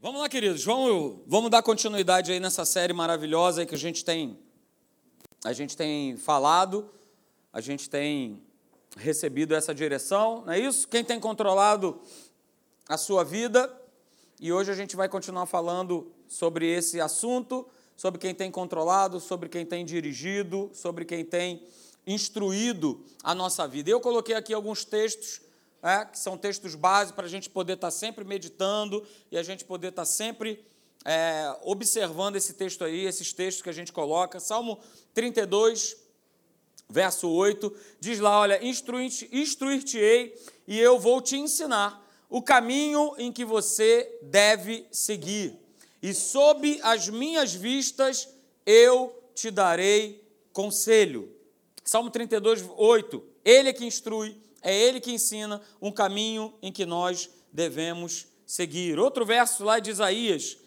Vamos lá, queridos, vamos, vamos dar continuidade aí nessa série maravilhosa que a gente tem a gente tem falado, a gente tem recebido essa direção, não é isso? Quem tem controlado a sua vida, e hoje a gente vai continuar falando sobre esse assunto, sobre quem tem controlado, sobre quem tem dirigido, sobre quem tem instruído a nossa vida. Eu coloquei aqui alguns textos é, que são textos básicos para a gente poder estar sempre meditando e a gente poder estar sempre é, observando esse texto aí, esses textos que a gente coloca. Salmo 32, verso 8, diz lá: Olha, instruir-te-ei e eu vou te ensinar o caminho em que você deve seguir, e sob as minhas vistas eu te darei conselho. Salmo 32, 8. Ele é que instrui é Ele que ensina um caminho em que nós devemos seguir. Outro verso lá de Isaías,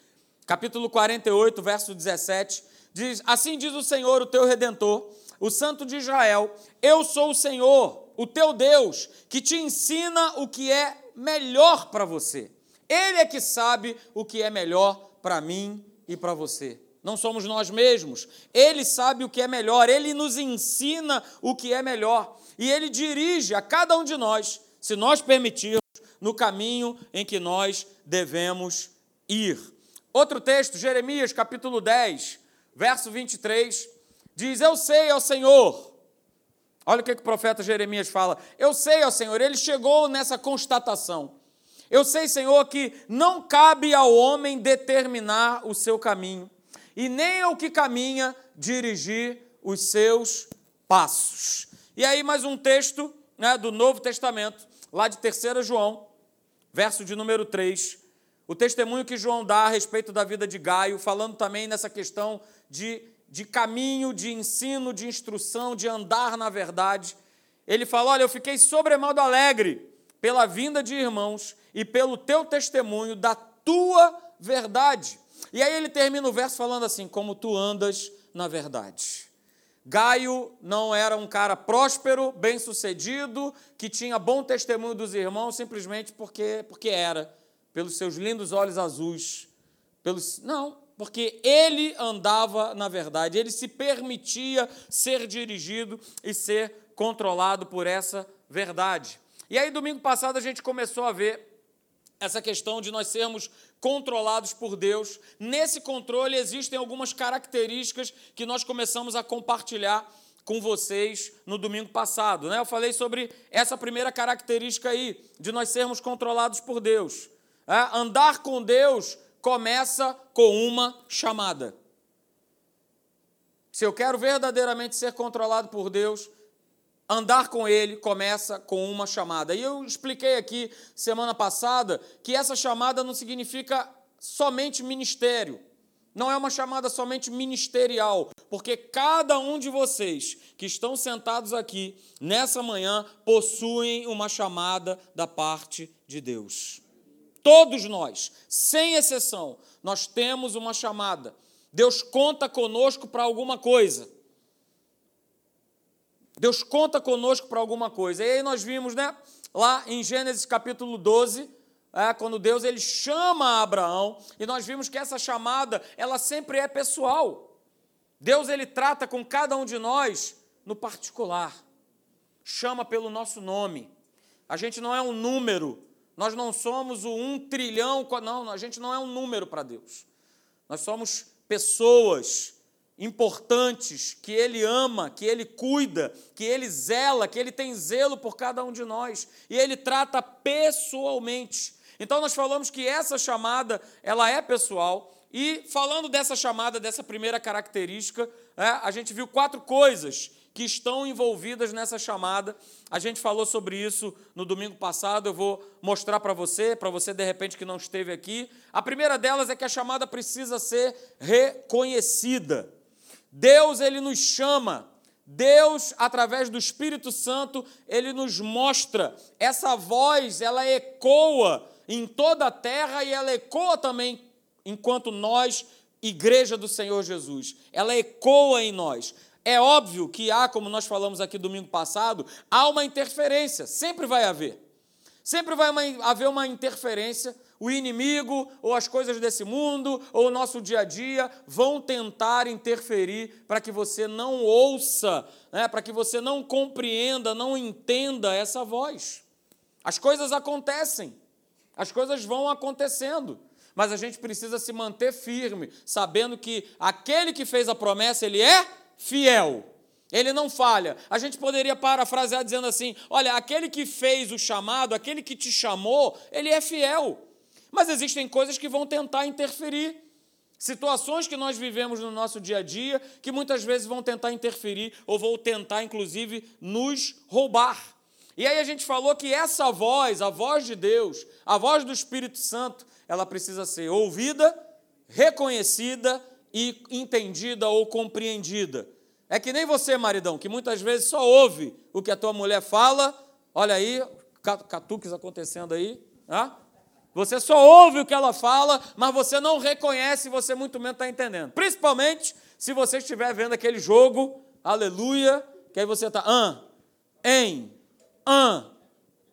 capítulo 48, verso 17, diz: Assim diz o Senhor, o teu redentor, o Santo de Israel: Eu sou o Senhor, o teu Deus, que te ensina o que é melhor para você. Ele é que sabe o que é melhor para mim e para você. Não somos nós mesmos. Ele sabe o que é melhor, ele nos ensina o que é melhor e ele dirige a cada um de nós, se nós permitirmos, no caminho em que nós devemos ir. Outro texto, Jeremias capítulo 10, verso 23, diz: Eu sei ao Senhor. Olha o que, que o profeta Jeremias fala. Eu sei ao Senhor, ele chegou nessa constatação. Eu sei, Senhor, que não cabe ao homem determinar o seu caminho, e nem ao que caminha dirigir os seus passos. E aí, mais um texto né, do Novo Testamento, lá de 3 João, verso de número 3. O testemunho que João dá a respeito da vida de Gaio, falando também nessa questão de, de caminho, de ensino, de instrução, de andar na verdade. Ele fala: Olha, eu fiquei sobremodo alegre pela vinda de irmãos e pelo teu testemunho da tua verdade. E aí ele termina o verso falando assim: Como tu andas na verdade. Gaio não era um cara próspero, bem-sucedido, que tinha bom testemunho dos irmãos simplesmente porque, porque era, pelos seus lindos olhos azuis. Pelos, não, porque ele andava na verdade, ele se permitia ser dirigido e ser controlado por essa verdade. E aí, domingo passado, a gente começou a ver essa questão de nós sermos controlados por Deus. Nesse controle existem algumas características que nós começamos a compartilhar com vocês no domingo passado. Né? Eu falei sobre essa primeira característica aí, de nós sermos controlados por Deus. É? Andar com Deus começa com uma chamada. Se eu quero verdadeiramente ser controlado por Deus, andar com ele começa com uma chamada. E eu expliquei aqui semana passada que essa chamada não significa somente ministério. Não é uma chamada somente ministerial, porque cada um de vocês que estão sentados aqui nessa manhã possuem uma chamada da parte de Deus. Todos nós, sem exceção, nós temos uma chamada. Deus conta conosco para alguma coisa. Deus conta conosco para alguma coisa. E aí nós vimos, né, lá em Gênesis capítulo 12, é, quando Deus ele chama Abraão, e nós vimos que essa chamada, ela sempre é pessoal. Deus ele trata com cada um de nós no particular. Chama pelo nosso nome. A gente não é um número. Nós não somos o um trilhão. Não, a gente não é um número para Deus. Nós somos pessoas importantes, que Ele ama, que Ele cuida, que Ele zela, que Ele tem zelo por cada um de nós e Ele trata pessoalmente. Então nós falamos que essa chamada ela é pessoal e falando dessa chamada, dessa primeira característica, é, a gente viu quatro coisas que estão envolvidas nessa chamada. A gente falou sobre isso no domingo passado, eu vou mostrar para você, para você de repente que não esteve aqui. A primeira delas é que a chamada precisa ser reconhecida. Deus ele nos chama, Deus através do Espírito Santo, ele nos mostra. Essa voz, ela ecoa em toda a terra e ela ecoa também enquanto nós, igreja do Senhor Jesus. Ela ecoa em nós. É óbvio que há, como nós falamos aqui domingo passado, há uma interferência, sempre vai haver. Sempre vai haver uma interferência o inimigo, ou as coisas desse mundo, ou o nosso dia a dia, vão tentar interferir para que você não ouça, né, para que você não compreenda, não entenda essa voz. As coisas acontecem, as coisas vão acontecendo, mas a gente precisa se manter firme, sabendo que aquele que fez a promessa, ele é fiel. Ele não falha. A gente poderia parafrasear dizendo assim: olha, aquele que fez o chamado, aquele que te chamou, ele é fiel. Mas existem coisas que vão tentar interferir. Situações que nós vivemos no nosso dia a dia que muitas vezes vão tentar interferir ou vão tentar, inclusive, nos roubar. E aí a gente falou que essa voz, a voz de Deus, a voz do Espírito Santo, ela precisa ser ouvida, reconhecida e entendida ou compreendida. É que nem você, maridão, que muitas vezes só ouve o que a tua mulher fala. Olha aí, catuques acontecendo aí. Ah? Você só ouve o que ela fala, mas você não reconhece, você muito menos está entendendo. Principalmente se você estiver vendo aquele jogo, aleluia, que aí você está, ah, em, ah,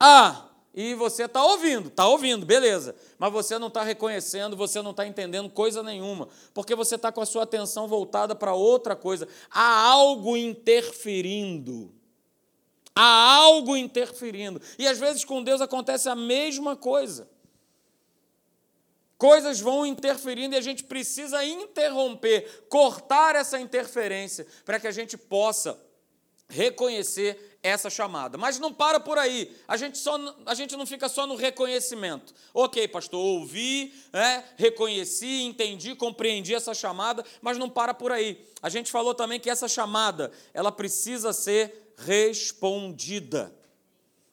ah, e você está ouvindo, está ouvindo, beleza, mas você não está reconhecendo, você não está entendendo coisa nenhuma, porque você está com a sua atenção voltada para outra coisa. Há algo interferindo. Há algo interferindo. E às vezes com Deus acontece a mesma coisa. Coisas vão interferindo e a gente precisa interromper, cortar essa interferência, para que a gente possa reconhecer essa chamada. Mas não para por aí. A gente, só, a gente não fica só no reconhecimento. Ok, pastor, ouvi, é, reconheci, entendi, compreendi essa chamada, mas não para por aí. A gente falou também que essa chamada ela precisa ser respondida.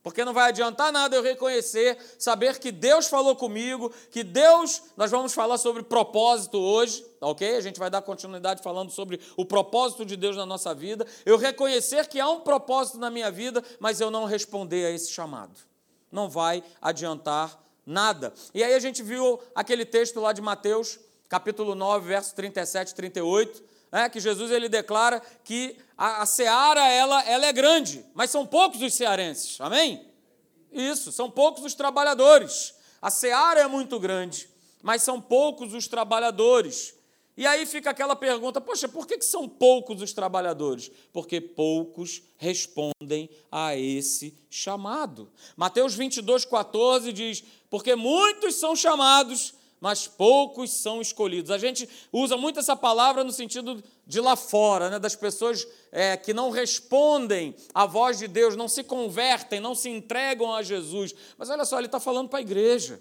Porque não vai adiantar nada eu reconhecer, saber que Deus falou comigo, que Deus, nós vamos falar sobre propósito hoje, tá ok? A gente vai dar continuidade falando sobre o propósito de Deus na nossa vida. Eu reconhecer que há um propósito na minha vida, mas eu não responder a esse chamado. Não vai adiantar nada. E aí a gente viu aquele texto lá de Mateus, capítulo 9, verso 37 e 38, né, que Jesus ele declara que a, a seara ela, ela é grande, mas são poucos os cearenses, amém? Isso, são poucos os trabalhadores. A seara é muito grande, mas são poucos os trabalhadores. E aí fica aquela pergunta: poxa, por que, que são poucos os trabalhadores? Porque poucos respondem a esse chamado. Mateus 22, 14 diz: Porque muitos são chamados, mas poucos são escolhidos. A gente usa muito essa palavra no sentido de lá fora, né, das pessoas é, que não respondem à voz de Deus, não se convertem, não se entregam a Jesus. Mas olha só, ele está falando para a igreja.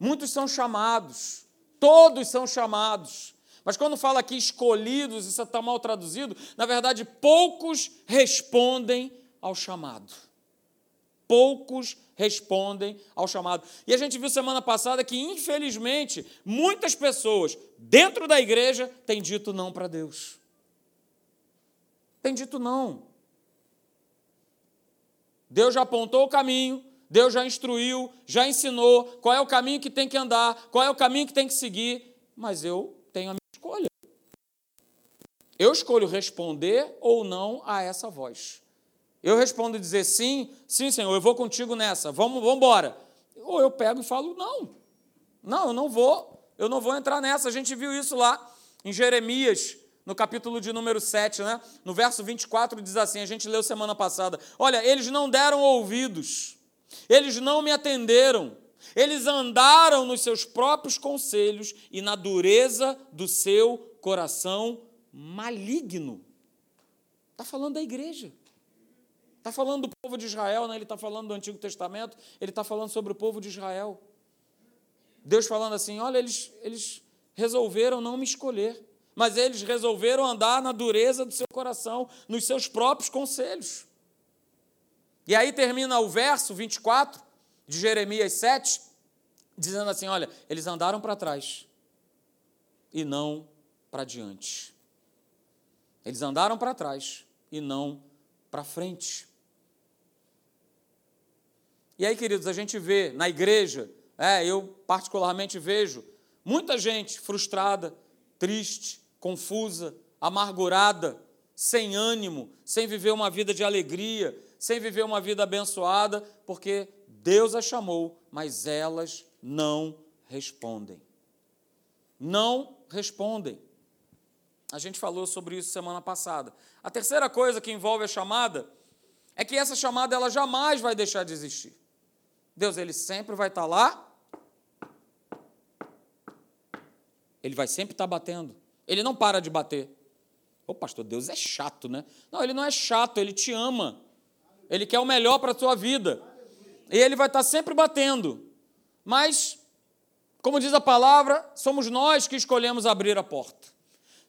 Muitos são chamados, todos são chamados. Mas quando fala aqui escolhidos, isso está mal traduzido, na verdade, poucos respondem ao chamado. Poucos respondem ao chamado. E a gente viu semana passada que, infelizmente, muitas pessoas dentro da igreja têm dito não para Deus. Tem dito não. Deus já apontou o caminho, Deus já instruiu, já ensinou qual é o caminho que tem que andar, qual é o caminho que tem que seguir, mas eu tenho a minha escolha. Eu escolho responder ou não a essa voz. Eu respondo dizer sim, sim, Senhor, eu vou contigo nessa, vamos, vamos embora. Ou eu pego e falo não. Não, eu não vou, eu não vou entrar nessa. A gente viu isso lá em Jeremias, no capítulo de número 7, né? No verso 24 diz assim, a gente leu semana passada: "Olha, eles não deram ouvidos. Eles não me atenderam. Eles andaram nos seus próprios conselhos e na dureza do seu coração maligno." Está falando da igreja. Está falando do povo de Israel, né? ele está falando do Antigo Testamento, ele está falando sobre o povo de Israel. Deus falando assim: olha, eles, eles resolveram não me escolher, mas eles resolveram andar na dureza do seu coração, nos seus próprios conselhos. E aí termina o verso 24 de Jeremias 7, dizendo assim: olha, eles andaram para trás e não para diante. Eles andaram para trás e não para frente. E aí, queridos, a gente vê na igreja, é, eu particularmente vejo muita gente frustrada, triste, confusa, amargurada, sem ânimo, sem viver uma vida de alegria, sem viver uma vida abençoada, porque Deus as chamou, mas elas não respondem. Não respondem. A gente falou sobre isso semana passada. A terceira coisa que envolve a chamada é que essa chamada ela jamais vai deixar de existir. Deus ele sempre vai estar lá. Ele vai sempre estar batendo. Ele não para de bater. Ô pastor, Deus é chato, né? Não, ele não é chato, ele te ama. Ele quer o melhor para a tua vida. E ele vai estar sempre batendo. Mas, como diz a palavra, somos nós que escolhemos abrir a porta.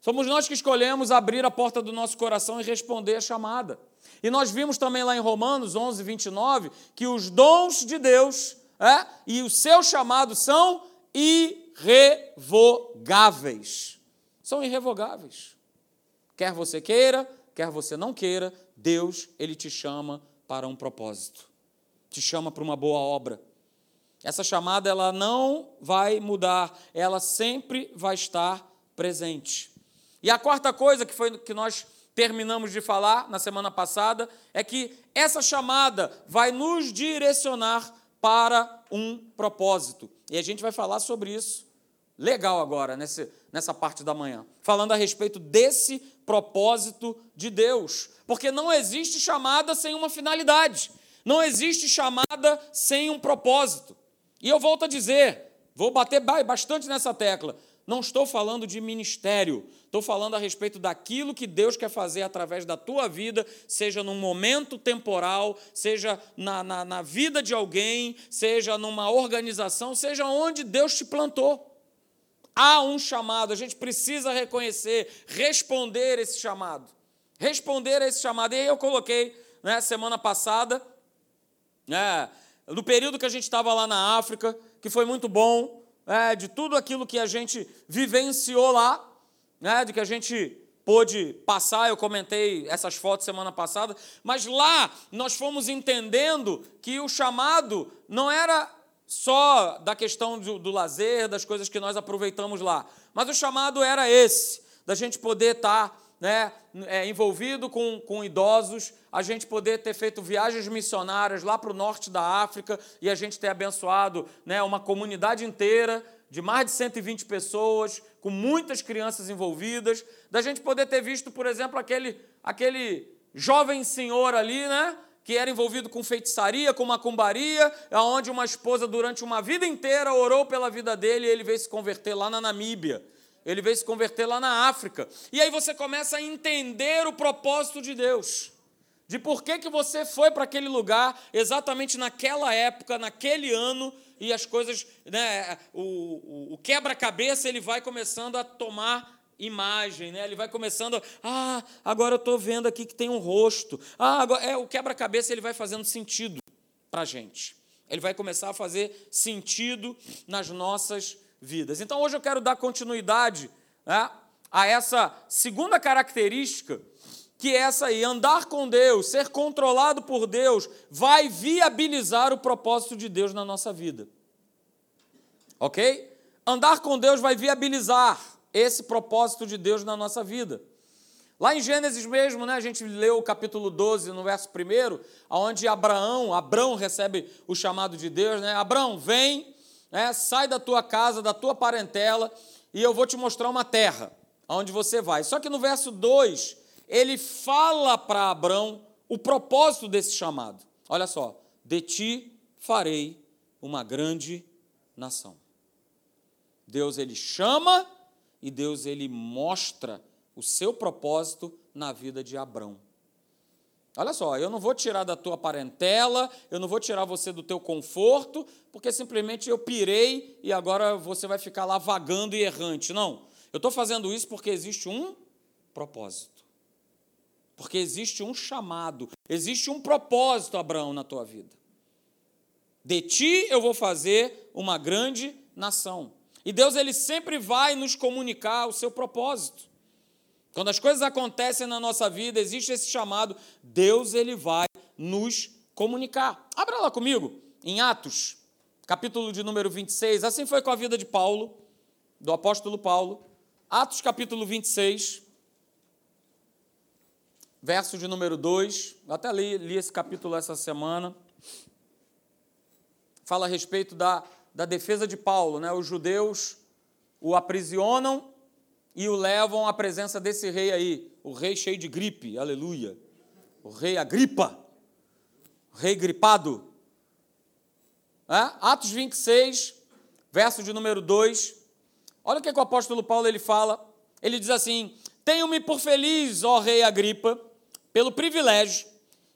Somos nós que escolhemos abrir a porta do nosso coração e responder a chamada. E nós vimos também lá em Romanos 11, 29, que os dons de Deus é, e o seu chamado são irrevogáveis. São irrevogáveis. Quer você queira, quer você não queira, Deus, ele te chama para um propósito. Te chama para uma boa obra. Essa chamada ela não vai mudar, ela sempre vai estar presente. E a quarta coisa que foi que nós terminamos de falar na semana passada é que essa chamada vai nos direcionar para um propósito. E a gente vai falar sobre isso legal agora, nessa, nessa parte da manhã, falando a respeito desse propósito de Deus. Porque não existe chamada sem uma finalidade, não existe chamada sem um propósito. E eu volto a dizer, vou bater bastante nessa tecla. Não estou falando de ministério, estou falando a respeito daquilo que Deus quer fazer através da tua vida, seja num momento temporal, seja na, na, na vida de alguém, seja numa organização, seja onde Deus te plantou. Há um chamado, a gente precisa reconhecer, responder esse chamado. Responder a esse chamado. E aí eu coloquei, né, semana passada, né, no período que a gente estava lá na África, que foi muito bom, é, de tudo aquilo que a gente vivenciou lá, né, de que a gente pôde passar, eu comentei essas fotos semana passada, mas lá nós fomos entendendo que o chamado não era só da questão do, do lazer, das coisas que nós aproveitamos lá, mas o chamado era esse, da gente poder estar tá né, é, envolvido com, com idosos, a gente poder ter feito viagens missionárias lá para o norte da África e a gente ter abençoado né, uma comunidade inteira de mais de 120 pessoas, com muitas crianças envolvidas, da gente poder ter visto, por exemplo, aquele, aquele jovem senhor ali, né? Que era envolvido com feitiçaria, com macumbaria, onde uma esposa, durante uma vida inteira, orou pela vida dele e ele veio se converter lá na Namíbia. Ele veio se converter lá na África. E aí você começa a entender o propósito de Deus. De por que, que você foi para aquele lugar exatamente naquela época, naquele ano, e as coisas, né, o, o, quebra-cabeça ele vai começando a tomar imagem, né? Ele vai começando, ah, agora eu estou vendo aqui que tem um rosto. Ah, agora, é o quebra-cabeça ele vai fazendo sentido para a gente. Ele vai começar a fazer sentido nas nossas vidas. Então hoje eu quero dar continuidade né, a essa segunda característica, que é essa aí: andar com Deus, ser controlado por Deus, vai viabilizar o propósito de Deus na nossa vida. Ok? Andar com Deus vai viabilizar esse propósito de Deus na nossa vida. Lá em Gênesis mesmo, né, a gente leu o capítulo 12, no verso 1, onde Abraão, Abraão recebe o chamado de Deus, né? Abraão, vem né? sai da tua casa, da tua parentela, e eu vou te mostrar uma terra aonde você vai. Só que no verso 2, ele fala para Abraão o propósito desse chamado. Olha só, de ti farei uma grande nação. Deus ele chama e Deus ele mostra o seu propósito na vida de Abraão. Olha só, eu não vou tirar da tua parentela, eu não vou tirar você do teu conforto, porque simplesmente eu pirei e agora você vai ficar lá vagando e errante. Não. Eu estou fazendo isso porque existe um propósito. Porque existe um chamado, existe um propósito, Abraão, na tua vida. De ti eu vou fazer uma grande nação. E Deus ele sempre vai nos comunicar o seu propósito. Quando as coisas acontecem na nossa vida, existe esse chamado, Deus ele vai nos comunicar. Abra lá comigo, em Atos, capítulo de número 26. Assim foi com a vida de Paulo, do apóstolo Paulo. Atos, capítulo 26, verso de número 2. Eu até li, li esse capítulo essa semana. fala a respeito da, da defesa de Paulo. Né? Os judeus o aprisionam e o levam à presença desse rei aí, o rei cheio de gripe, aleluia. O rei Agripa, o rei gripado. É? Atos 26, verso de número 2. Olha o que, que o apóstolo Paulo ele fala. Ele diz assim: Tenho-me por feliz, ó rei Agripa, pelo privilégio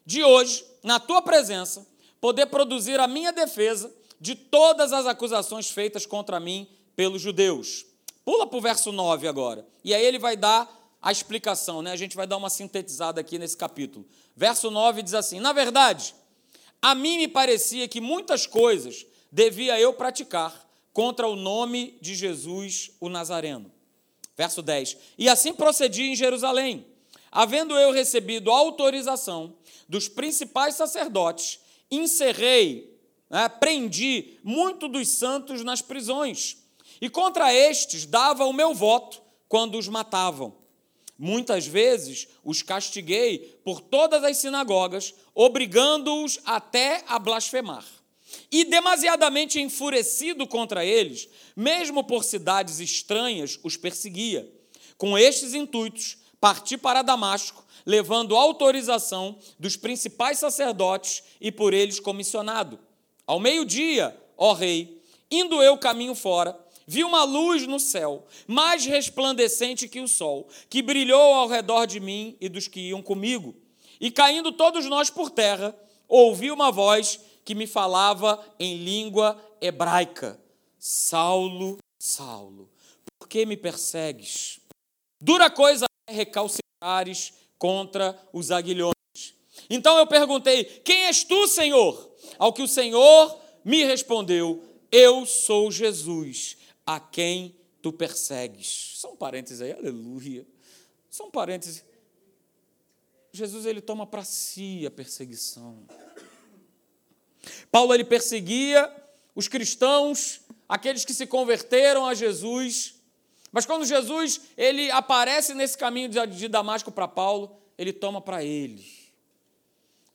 de hoje, na tua presença, poder produzir a minha defesa de todas as acusações feitas contra mim pelos judeus. Pula para o verso 9 agora. E aí ele vai dar a explicação, né? A gente vai dar uma sintetizada aqui nesse capítulo. Verso 9 diz assim: Na verdade, a mim me parecia que muitas coisas devia eu praticar contra o nome de Jesus o Nazareno. Verso 10: E assim procedi em Jerusalém, havendo eu recebido autorização dos principais sacerdotes, encerrei, né, prendi muito dos santos nas prisões e contra estes dava o meu voto quando os matavam. Muitas vezes os castiguei por todas as sinagogas, obrigando-os até a blasfemar. E demasiadamente enfurecido contra eles, mesmo por cidades estranhas, os perseguia. Com estes intuitos, parti para Damasco, levando autorização dos principais sacerdotes e por eles comissionado. Ao meio-dia, ó rei, indo eu caminho fora, Vi uma luz no céu, mais resplandecente que o sol, que brilhou ao redor de mim e dos que iam comigo. E caindo todos nós por terra, ouvi uma voz que me falava em língua hebraica: Saulo, Saulo, por que me persegues? Dura coisa é recalcitrares contra os aguilhões. Então eu perguntei: Quem és tu, Senhor? Ao que o Senhor me respondeu: Eu sou Jesus a quem tu persegues. São parênteses aí, aleluia. São parênteses. Jesus ele toma para si a perseguição. Paulo ele perseguia os cristãos, aqueles que se converteram a Jesus. Mas quando Jesus ele aparece nesse caminho de Damasco para Paulo, ele toma para ele.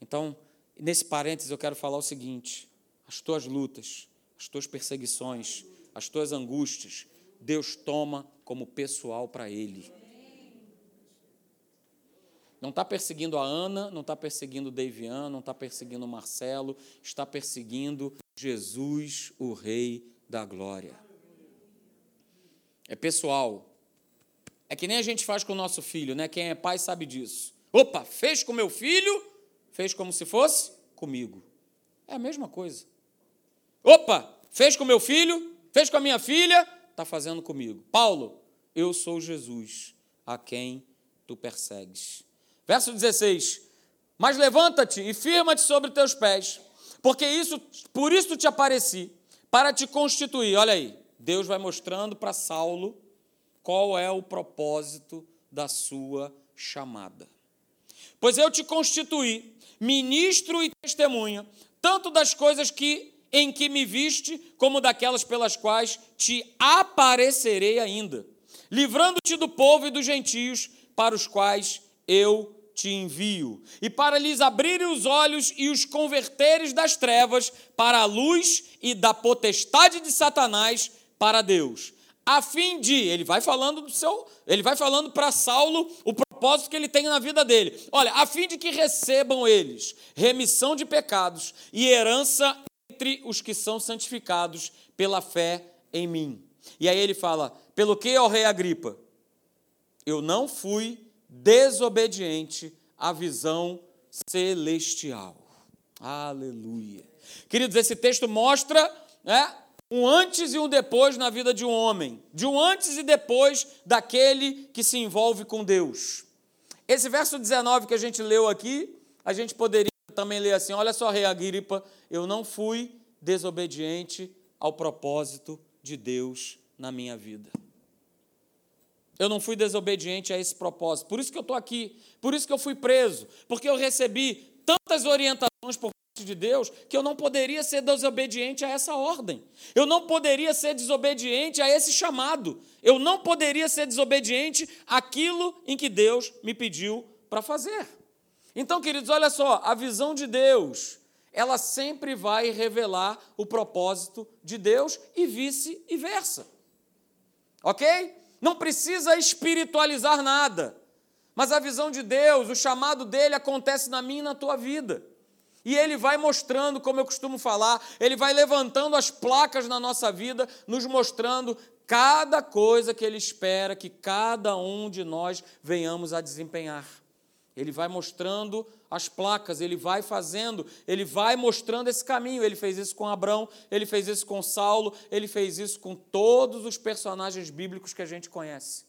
Então, nesse parênteses eu quero falar o seguinte: as tuas lutas, as tuas perseguições, as tuas angústias, Deus toma como pessoal para Ele. Não está perseguindo a Ana, não está perseguindo o Davian, não está perseguindo o Marcelo, está perseguindo Jesus, o Rei da Glória. É pessoal. É que nem a gente faz com o nosso filho, né? Quem é pai sabe disso. Opa, fez com meu filho, fez como se fosse comigo. É a mesma coisa. Opa, fez com meu filho, Fez com a minha filha, está fazendo comigo. Paulo, eu sou Jesus, a quem tu persegues. Verso 16: Mas levanta-te e firma-te sobre teus pés, porque isso, por isso te apareci, para te constituir. Olha aí, Deus vai mostrando para Saulo qual é o propósito da sua chamada. Pois eu te constituí ministro e testemunha, tanto das coisas que em que me viste, como daquelas pelas quais te aparecerei ainda, livrando-te do povo e dos gentios, para os quais eu te envio, e para lhes abrir os olhos e os converteres das trevas para a luz e da potestade de Satanás para Deus, a fim de, ele vai falando do seu, ele vai falando para Saulo o propósito que ele tem na vida dele. Olha, a fim de que recebam eles remissão de pecados e herança entre os que são santificados pela fé em mim. E aí ele fala: pelo que, ó rei Agripa, eu não fui desobediente à visão celestial. Aleluia. Queridos, esse texto mostra né, um antes e um depois na vida de um homem, de um antes e depois daquele que se envolve com Deus. Esse verso 19 que a gente leu aqui, a gente poderia também ler assim: Olha só, rei Agripa, eu não fui desobediente ao propósito de Deus na minha vida. Eu não fui desobediente a esse propósito. Por isso que eu estou aqui. Por isso que eu fui preso. Porque eu recebi tantas orientações por parte de Deus que eu não poderia ser desobediente a essa ordem. Eu não poderia ser desobediente a esse chamado. Eu não poderia ser desobediente àquilo em que Deus me pediu para fazer. Então, queridos, olha só, a visão de Deus ela sempre vai revelar o propósito de Deus e vice-versa. Ok? Não precisa espiritualizar nada, mas a visão de Deus, o chamado dele acontece na minha e na tua vida. E ele vai mostrando, como eu costumo falar, ele vai levantando as placas na nossa vida, nos mostrando cada coisa que ele espera que cada um de nós venhamos a desempenhar. Ele vai mostrando as placas, ele vai fazendo, ele vai mostrando esse caminho. Ele fez isso com Abraão, ele fez isso com Saulo, ele fez isso com todos os personagens bíblicos que a gente conhece.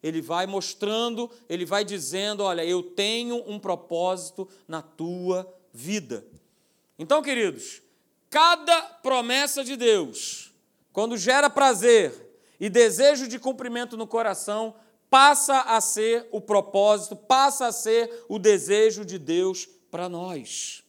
Ele vai mostrando, ele vai dizendo: Olha, eu tenho um propósito na tua vida. Então, queridos, cada promessa de Deus, quando gera prazer e desejo de cumprimento no coração, passa a ser o propósito, passa a ser o desejo de Deus para nós.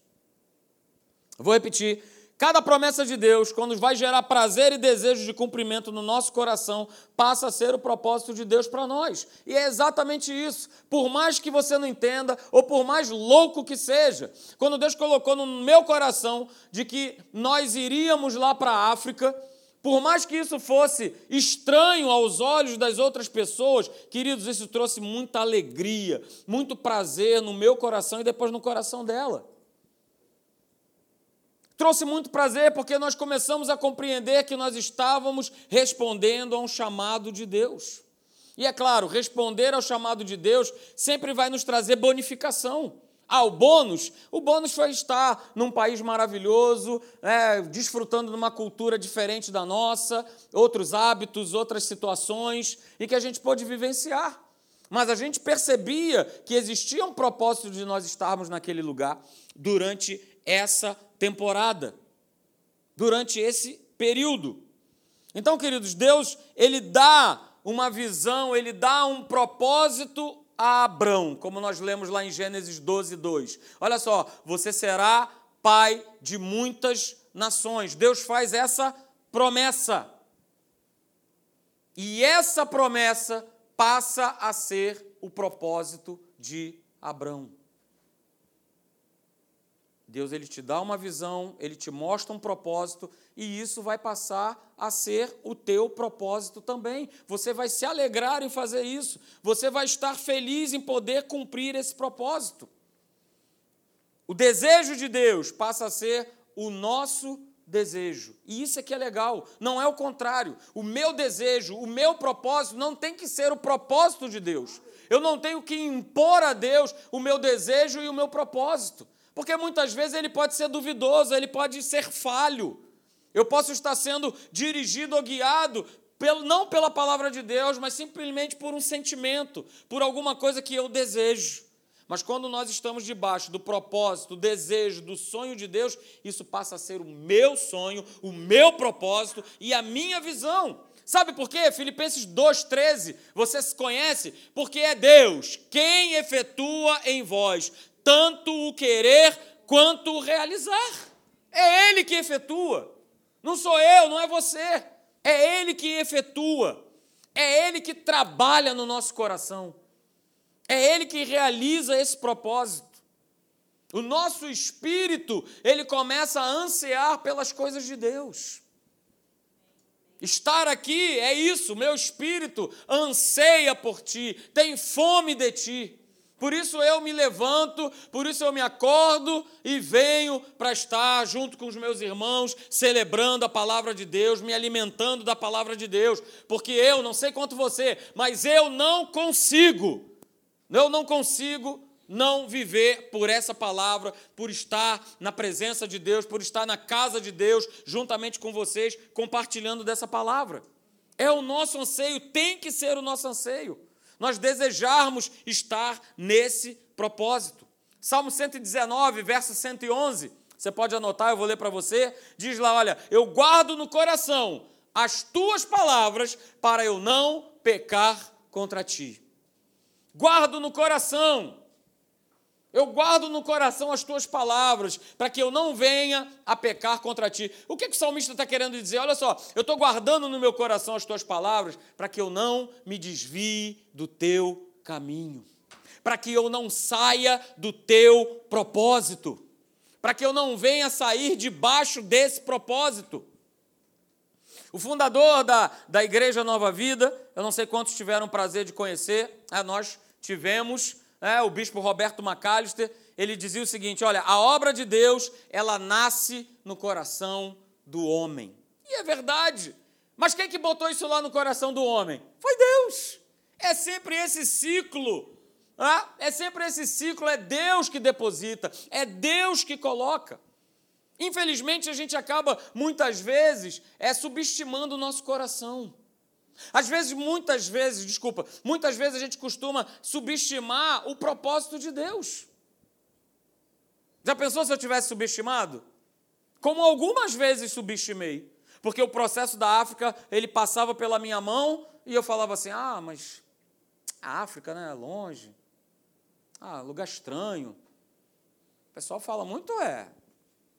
Vou repetir. Cada promessa de Deus, quando vai gerar prazer e desejo de cumprimento no nosso coração, passa a ser o propósito de Deus para nós. E é exatamente isso. Por mais que você não entenda, ou por mais louco que seja, quando Deus colocou no meu coração de que nós iríamos lá para a África, por mais que isso fosse estranho aos olhos das outras pessoas, queridos, isso trouxe muita alegria, muito prazer no meu coração e depois no coração dela. Trouxe muito prazer porque nós começamos a compreender que nós estávamos respondendo a um chamado de Deus. E é claro, responder ao chamado de Deus sempre vai nos trazer bonificação. Ah, o bônus? O bônus foi estar num país maravilhoso, é, desfrutando de uma cultura diferente da nossa, outros hábitos, outras situações, e que a gente pôde vivenciar. Mas a gente percebia que existia um propósito de nós estarmos naquele lugar durante essa temporada, durante esse período. Então, queridos, Deus, ele dá uma visão, ele dá um propósito a Abrão, como nós lemos lá em Gênesis 12, 2. Olha só, você será pai de muitas nações. Deus faz essa promessa. E essa promessa passa a ser o propósito de Abrão. Deus ele te dá uma visão, ele te mostra um propósito e isso vai passar a ser o teu propósito também. Você vai se alegrar em fazer isso, você vai estar feliz em poder cumprir esse propósito. O desejo de Deus passa a ser o nosso desejo. E isso é que é legal, não é o contrário. O meu desejo, o meu propósito não tem que ser o propósito de Deus. Eu não tenho que impor a Deus o meu desejo e o meu propósito. Porque muitas vezes ele pode ser duvidoso, ele pode ser falho. Eu posso estar sendo dirigido ou guiado pelo, não pela palavra de Deus, mas simplesmente por um sentimento, por alguma coisa que eu desejo. Mas quando nós estamos debaixo do propósito, do desejo, do sonho de Deus, isso passa a ser o meu sonho, o meu propósito e a minha visão. Sabe por quê? Filipenses 2,13, você se conhece? Porque é Deus quem efetua em vós tanto o querer quanto o realizar. É Ele que efetua. Não sou eu, não é você. É Ele que efetua. É Ele que trabalha no nosso coração. É Ele que realiza esse propósito. O nosso espírito, ele começa a ansiar pelas coisas de Deus. Estar aqui é isso, meu espírito anseia por ti, tem fome de ti. Por isso eu me levanto, por isso eu me acordo e venho para estar junto com os meus irmãos, celebrando a palavra de Deus, me alimentando da palavra de Deus, porque eu, não sei quanto você, mas eu não consigo, eu não consigo não viver por essa palavra, por estar na presença de Deus, por estar na casa de Deus, juntamente com vocês, compartilhando dessa palavra. É o nosso anseio, tem que ser o nosso anseio nós desejarmos estar nesse propósito. Salmo 119, verso 111, você pode anotar, eu vou ler para você. Diz lá: Olha, eu guardo no coração as tuas palavras para eu não pecar contra ti. Guardo no coração eu guardo no coração as tuas palavras, para que eu não venha a pecar contra ti. O que, que o salmista está querendo dizer? Olha só, eu estou guardando no meu coração as tuas palavras, para que eu não me desvie do teu caminho, para que eu não saia do teu propósito. para que eu não venha sair debaixo desse propósito. O fundador da, da Igreja Nova Vida, eu não sei quantos tiveram o prazer de conhecer, é, nós tivemos, é, o bispo Roberto Macalister, ele dizia o seguinte: olha, a obra de Deus, ela nasce no coração do homem. E é verdade. Mas quem que botou isso lá no coração do homem? Foi Deus. É sempre esse ciclo. Ah, é sempre esse ciclo, é Deus que deposita, é Deus que coloca. Infelizmente, a gente acaba, muitas vezes, é subestimando o nosso coração. Às vezes, muitas vezes, desculpa, muitas vezes a gente costuma subestimar o propósito de Deus. Já pensou se eu tivesse subestimado? Como algumas vezes subestimei. Porque o processo da África, ele passava pela minha mão e eu falava assim: ah, mas a África, né, é longe. Ah, lugar estranho. O pessoal fala muito, é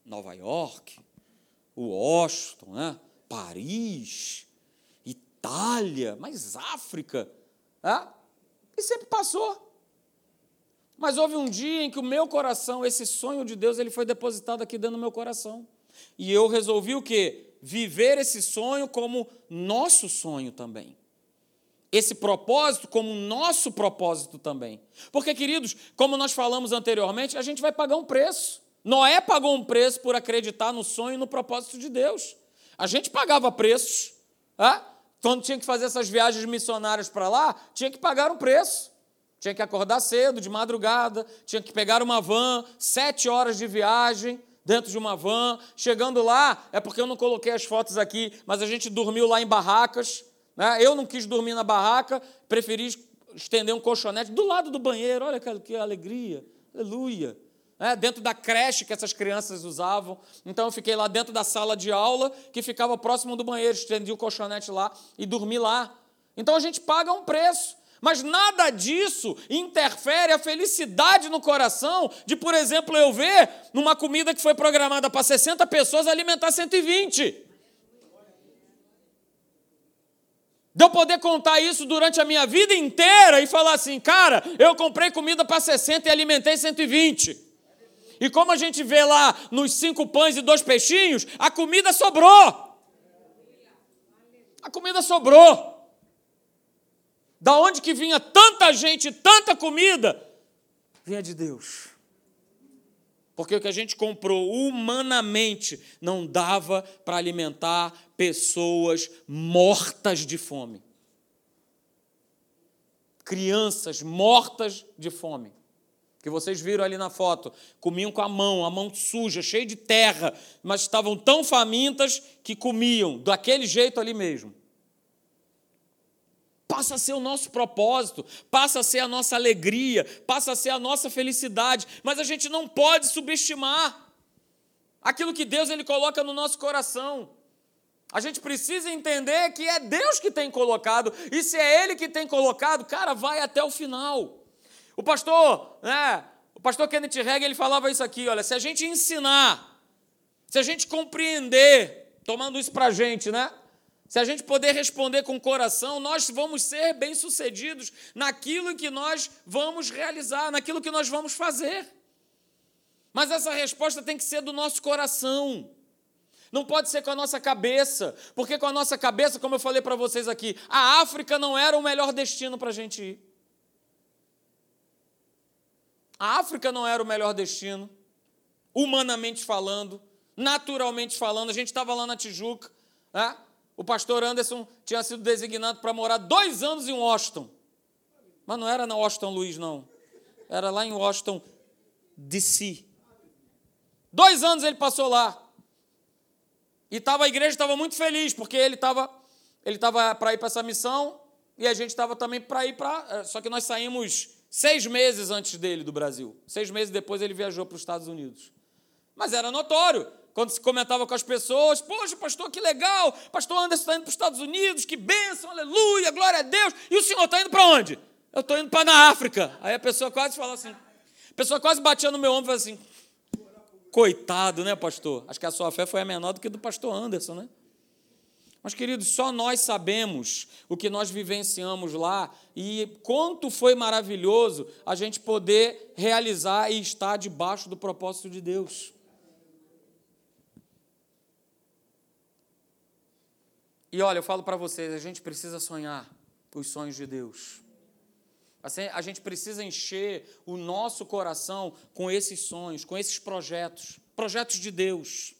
Nova York, Washington, né? Paris, Itália, mas África. É? E sempre passou. Mas houve um dia em que o meu coração, esse sonho de Deus, ele foi depositado aqui dentro do meu coração. E eu resolvi o quê? Viver esse sonho como nosso sonho também. Esse propósito como nosso propósito também. Porque, queridos, como nós falamos anteriormente, a gente vai pagar um preço. Noé pagou um preço por acreditar no sonho e no propósito de Deus. A gente pagava preços. Ah? Quando tinha que fazer essas viagens missionárias para lá, tinha que pagar um preço. Tinha que acordar cedo, de madrugada, tinha que pegar uma van, sete horas de viagem dentro de uma van. Chegando lá, é porque eu não coloquei as fotos aqui, mas a gente dormiu lá em barracas. Né? Eu não quis dormir na barraca, preferi estender um colchonete do lado do banheiro. Olha que, que alegria, aleluia né, dentro da creche que essas crianças usavam. Então eu fiquei lá dentro da sala de aula, que ficava próximo do banheiro, estendi o colchonete lá e dormi lá. Então a gente paga um preço. Mas nada disso interfere a felicidade no coração de, por exemplo, eu ver numa comida que foi programada para 60 pessoas alimentar 120. De eu poder contar isso durante a minha vida inteira e falar assim, cara, eu comprei comida para 60 e alimentei 120. E como a gente vê lá nos cinco pães e dois peixinhos, a comida sobrou. A comida sobrou. Da onde que vinha tanta gente, tanta comida? Vinha de Deus. Porque o que a gente comprou humanamente não dava para alimentar pessoas mortas de fome. Crianças mortas de fome que vocês viram ali na foto, comiam com a mão, a mão suja, cheia de terra, mas estavam tão famintas que comiam daquele jeito ali mesmo. Passa a ser o nosso propósito, passa a ser a nossa alegria, passa a ser a nossa felicidade, mas a gente não pode subestimar aquilo que Deus ele coloca no nosso coração. A gente precisa entender que é Deus que tem colocado, e se é Ele que tem colocado, cara, vai até o final. O pastor, né, o pastor Kenneth Regg, ele falava isso aqui, olha, se a gente ensinar, se a gente compreender, tomando isso para a gente, né? Se a gente poder responder com o coração, nós vamos ser bem-sucedidos naquilo que nós vamos realizar, naquilo que nós vamos fazer. Mas essa resposta tem que ser do nosso coração. Não pode ser com a nossa cabeça, porque com a nossa cabeça, como eu falei para vocês aqui, a África não era o melhor destino para a gente ir. A África não era o melhor destino, humanamente falando, naturalmente falando. A gente estava lá na Tijuca, né? o pastor Anderson tinha sido designado para morar dois anos em Washington. Mas não era na Washington Luiz, não. Era lá em Washington, D.C. Dois anos ele passou lá. E tava, a igreja estava muito feliz, porque ele estava ele tava para ir para essa missão e a gente estava também para ir para. Eh, só que nós saímos Seis meses antes dele do Brasil. Seis meses depois ele viajou para os Estados Unidos. Mas era notório. Quando se comentava com as pessoas, poxa, pastor, que legal, pastor Anderson está indo para os Estados Unidos, que bênção, aleluia, glória a Deus. E o senhor está indo para onde? Eu estou indo para na África. Aí a pessoa quase fala assim, a pessoa quase batia no meu ombro e falava assim, coitado, né, pastor? Acho que a sua fé foi a menor do que do pastor Anderson, né? Mas, queridos, só nós sabemos o que nós vivenciamos lá e quanto foi maravilhoso a gente poder realizar e estar debaixo do propósito de Deus. E olha, eu falo para vocês, a gente precisa sonhar os sonhos de Deus. Assim, a gente precisa encher o nosso coração com esses sonhos, com esses projetos, projetos de Deus.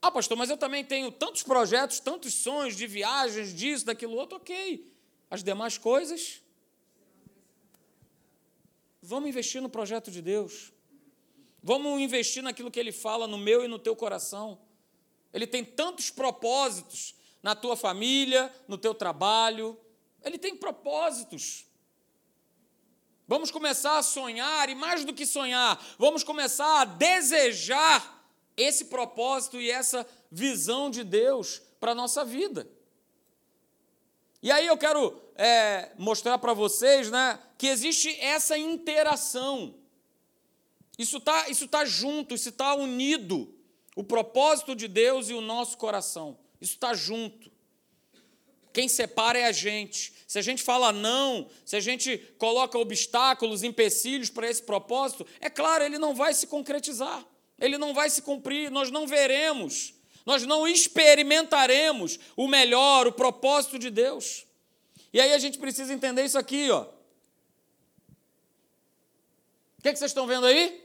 Ah, pastor, mas eu também tenho tantos projetos, tantos sonhos de viagens, disso, daquilo outro, ok. As demais coisas. Vamos investir no projeto de Deus. Vamos investir naquilo que Ele fala no meu e no teu coração. Ele tem tantos propósitos na tua família, no teu trabalho. Ele tem propósitos. Vamos começar a sonhar, e mais do que sonhar, vamos começar a desejar esse propósito e essa visão de Deus para a nossa vida. E aí eu quero é, mostrar para vocês né, que existe essa interação. Isso está isso tá junto, isso está unido. O propósito de Deus e o nosso coração. Isso está junto. Quem separa é a gente. Se a gente fala não, se a gente coloca obstáculos, empecilhos para esse propósito, é claro, ele não vai se concretizar ele não vai se cumprir, nós não veremos, nós não experimentaremos o melhor, o propósito de Deus. E aí a gente precisa entender isso aqui, ó. O que, é que vocês estão vendo aí?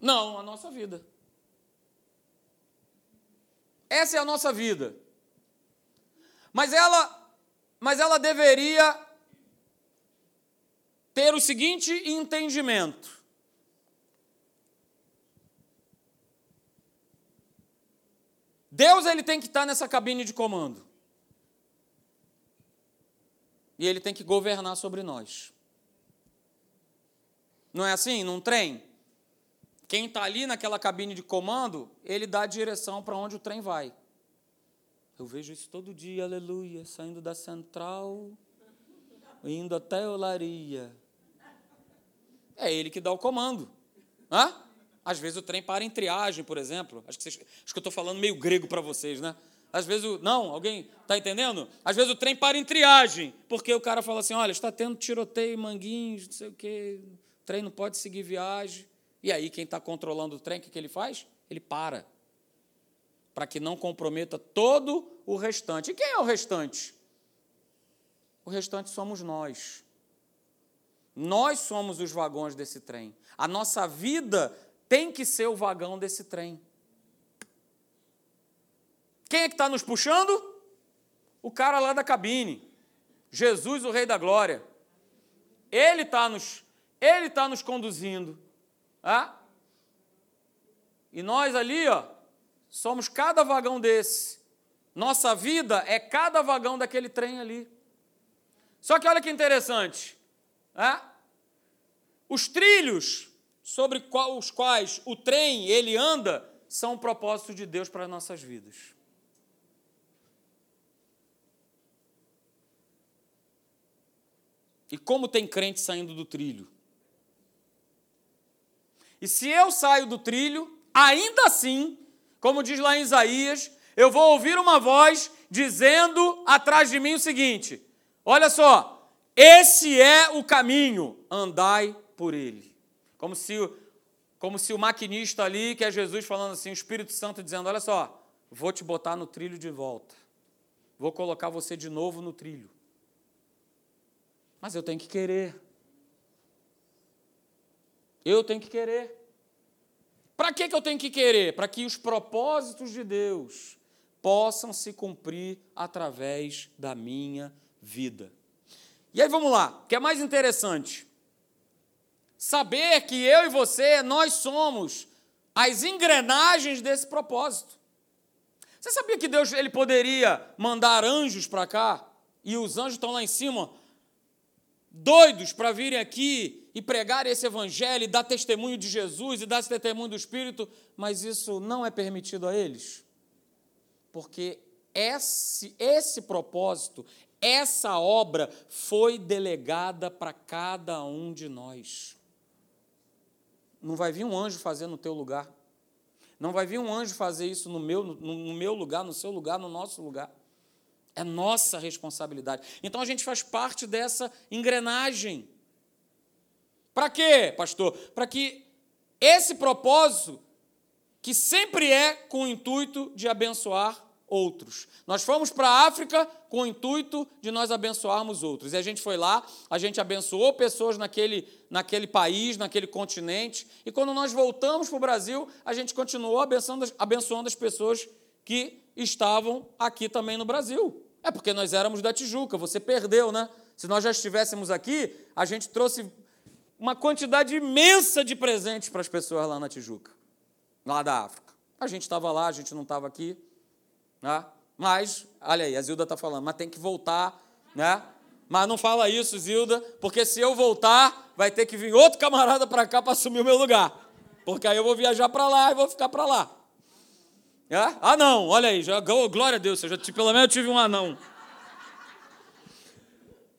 Não, a nossa vida. Essa é a nossa vida. Mas ela, mas ela deveria ter o seguinte entendimento: Deus ele tem que estar nessa cabine de comando. E ele tem que governar sobre nós. Não é assim? Num trem? Quem está ali naquela cabine de comando, ele dá a direção para onde o trem vai. Eu vejo isso todo dia, aleluia, saindo da central, indo até a olaria. É ele que dá o comando. Hã? Às vezes o trem para em triagem, por exemplo. Acho que, vocês, acho que eu estou falando meio grego para vocês, né? Às vezes o. Não, alguém está entendendo? Às vezes o trem para em triagem, porque o cara fala assim: olha, está tendo tiroteio, manguinhos, não sei o quê, o trem não pode seguir viagem. E aí, quem está controlando o trem, o que, que ele faz? Ele para. Para que não comprometa todo o restante. E quem é o restante? O restante somos nós. Nós somos os vagões desse trem. A nossa vida tem que ser o vagão desse trem. Quem é que está nos puxando? O cara lá da cabine. Jesus, o Rei da Glória. Ele está nos, ele tá nos conduzindo. Ah? E nós ali, ó, somos cada vagão desse. Nossa vida é cada vagão daquele trem ali. Só que olha que interessante. Ah? Os trilhos sobre os quais o trem ele anda são o propósito de Deus para as nossas vidas. E como tem crente saindo do trilho? E se eu saio do trilho, ainda assim, como diz lá em Isaías, eu vou ouvir uma voz dizendo atrás de mim o seguinte: olha só, esse é o caminho, andai por ele. Como se, como se o maquinista ali, que é Jesus falando assim, o Espírito Santo dizendo: Olha só, vou te botar no trilho de volta. Vou colocar você de novo no trilho. Mas eu tenho que querer. Eu tenho que querer. Para que, que eu tenho que querer? Para que os propósitos de Deus possam se cumprir através da minha vida. E aí vamos lá, o que é mais interessante? Saber que eu e você, nós somos as engrenagens desse propósito. Você sabia que Deus ele poderia mandar anjos para cá e os anjos estão lá em cima, doidos para virem aqui e pregar esse evangelho, e dar testemunho de Jesus e dar testemunho do Espírito, mas isso não é permitido a eles? Porque esse, esse propósito, essa obra foi delegada para cada um de nós. Não vai vir um anjo fazer no teu lugar. Não vai vir um anjo fazer isso no meu, no, no meu lugar, no seu lugar, no nosso lugar. É nossa responsabilidade. Então a gente faz parte dessa engrenagem. Para quê, pastor? Para que esse propósito, que sempre é com o intuito de abençoar outros. Nós fomos para a África com o intuito de nós abençoarmos outros. E a gente foi lá, a gente abençoou pessoas naquele, naquele país, naquele continente. E quando nós voltamos para o Brasil, a gente continuou abençoando, abençoando as pessoas que estavam aqui também no Brasil. É porque nós éramos da Tijuca, você perdeu, né? Se nós já estivéssemos aqui, a gente trouxe uma quantidade imensa de presentes para as pessoas lá na Tijuca, lá da África. A gente estava lá, a gente não estava aqui. Né? Mas, olha aí, a Zilda está falando, mas tem que voltar, né? Mas não fala isso, Zilda, porque se eu voltar, vai ter que vir outro camarada para cá para assumir o meu lugar. Porque aí eu vou viajar para lá e vou ficar para lá. É? Ah, não, olha aí, já, glória a Deus, eu já, pelo menos eu tive um anão.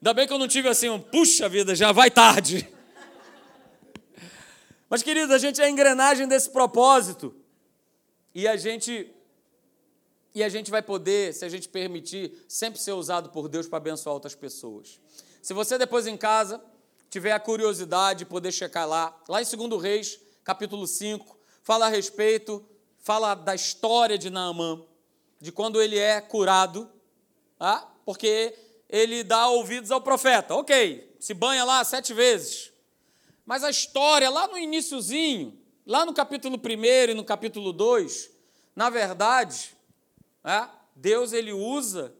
Ainda bem que eu não tive assim um, puxa vida, já vai tarde. Mas, queridos, a gente é a engrenagem desse propósito. E a gente e a gente vai poder, se a gente permitir, sempre ser usado por Deus para abençoar outras pessoas. Se você depois em casa tiver a curiosidade de poder checar lá, lá em 2 Reis, capítulo 5, fala a respeito, fala da história de Naamã, de quando ele é curado, tá? porque ele dá ouvidos ao profeta. Ok, se banha lá sete vezes. Mas a história, lá no iníciozinho, lá no capítulo 1 e no capítulo 2, na verdade? Deus ele usa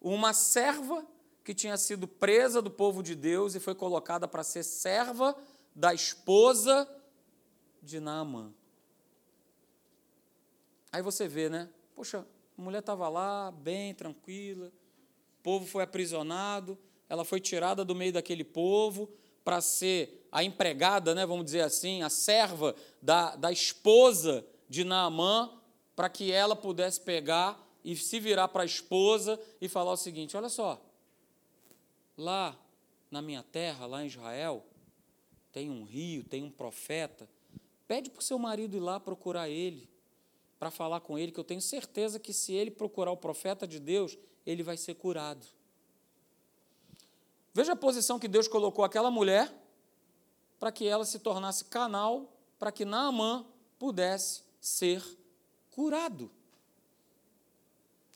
uma serva que tinha sido presa do povo de Deus e foi colocada para ser serva da esposa de Naamã. Aí você vê, né? Poxa, a mulher estava lá, bem, tranquila, o povo foi aprisionado, ela foi tirada do meio daquele povo para ser a empregada, né, vamos dizer assim, a serva da, da esposa de Naamã, para que ela pudesse pegar e se virar para a esposa e falar o seguinte: olha só, lá na minha terra, lá em Israel, tem um rio, tem um profeta. Pede para o seu marido ir lá procurar ele, para falar com ele, que eu tenho certeza que se ele procurar o profeta de Deus, ele vai ser curado. Veja a posição que Deus colocou aquela mulher para que ela se tornasse canal para que Naamã pudesse ser curado.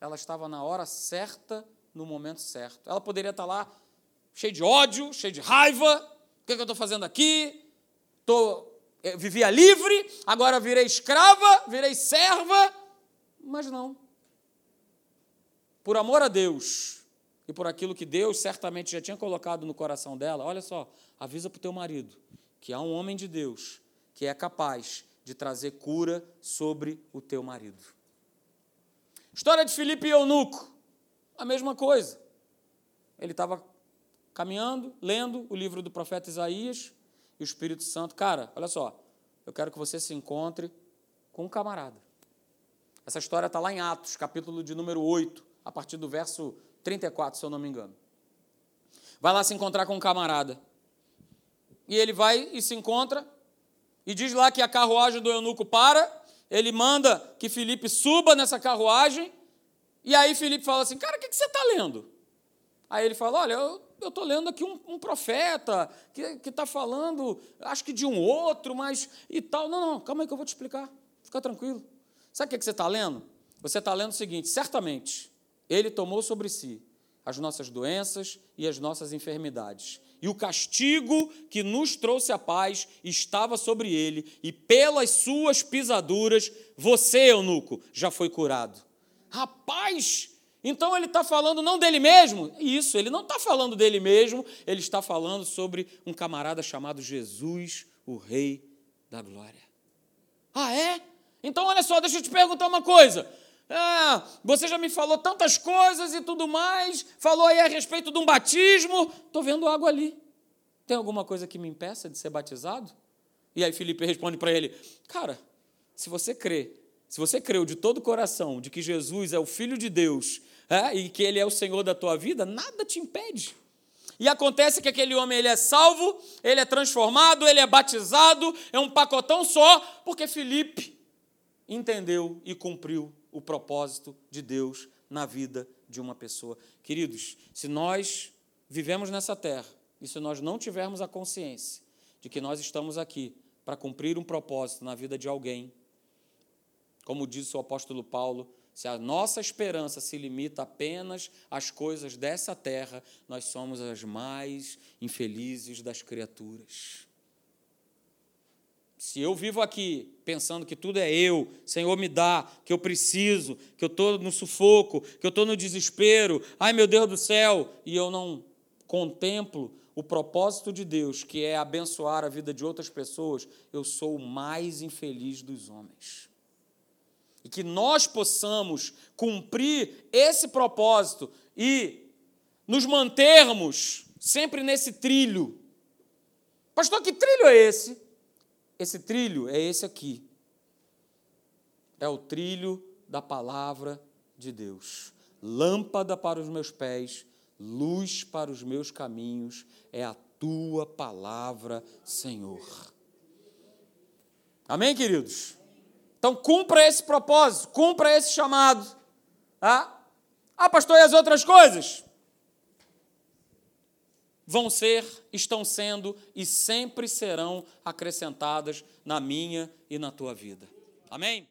Ela estava na hora certa, no momento certo. Ela poderia estar lá cheia de ódio, cheia de raiva. O que, é que eu estou fazendo aqui? Tô, eu vivia livre, agora virei escrava, virei serva. Mas não. Por amor a Deus e por aquilo que Deus certamente já tinha colocado no coração dela, olha só, avisa para o teu marido que há um homem de Deus que é capaz de trazer cura sobre o teu marido. História de Filipe e Eunuco, a mesma coisa. Ele estava caminhando, lendo o livro do profeta Isaías, e o Espírito Santo, cara, olha só, eu quero que você se encontre com um camarada. Essa história está lá em Atos, capítulo de número 8, a partir do verso 34, se eu não me engano. Vai lá se encontrar com um camarada. E ele vai e se encontra e diz lá que a carruagem do eunuco para, ele manda que Felipe suba nessa carruagem, e aí Felipe fala assim: Cara, o que, que você está lendo? Aí ele fala: Olha, eu estou lendo aqui um, um profeta que está falando, acho que de um outro, mas e tal. Não, não, calma aí que eu vou te explicar. Fica tranquilo. Sabe o que, que você está lendo? Você está lendo o seguinte: certamente, ele tomou sobre si as nossas doenças e as nossas enfermidades e o castigo que nos trouxe a paz estava sobre ele, e pelas suas pisaduras você, eunuco, já foi curado. Rapaz, então ele está falando não dele mesmo? Isso, ele não está falando dele mesmo, ele está falando sobre um camarada chamado Jesus, o Rei da Glória. Ah, é? Então olha só, deixa eu te perguntar uma coisa. Ah, você já me falou tantas coisas e tudo mais, falou aí a respeito de um batismo, estou vendo água ali. Tem alguma coisa que me impeça de ser batizado? E aí Felipe responde para ele: Cara, se você crê, se você creu de todo o coração de que Jesus é o Filho de Deus é, e que Ele é o Senhor da tua vida, nada te impede. E acontece que aquele homem ele é salvo, ele é transformado, ele é batizado, é um pacotão só, porque Felipe entendeu e cumpriu o propósito de Deus na vida de uma pessoa. Queridos, se nós vivemos nessa terra, e se nós não tivermos a consciência de que nós estamos aqui para cumprir um propósito na vida de alguém, como diz o apóstolo Paulo, Se a nossa esperança se limita apenas às coisas dessa terra, nós somos as mais infelizes das criaturas. Se eu vivo aqui pensando que tudo é eu, Senhor me dá, que eu preciso, que eu estou no sufoco, que eu estou no desespero, ai meu Deus do céu, e eu não contemplo o propósito de Deus, que é abençoar a vida de outras pessoas, eu sou o mais infeliz dos homens. E que nós possamos cumprir esse propósito e nos mantermos sempre nesse trilho. Pastor, que trilho é esse? Esse trilho é esse aqui. É o trilho da palavra de Deus. Lâmpada para os meus pés, luz para os meus caminhos, é a tua palavra, Senhor. Amém, queridos? Então, cumpra esse propósito, cumpra esse chamado. Ah, ah pastor, e as outras coisas? Vão ser, estão sendo e sempre serão acrescentadas na minha e na tua vida. Amém?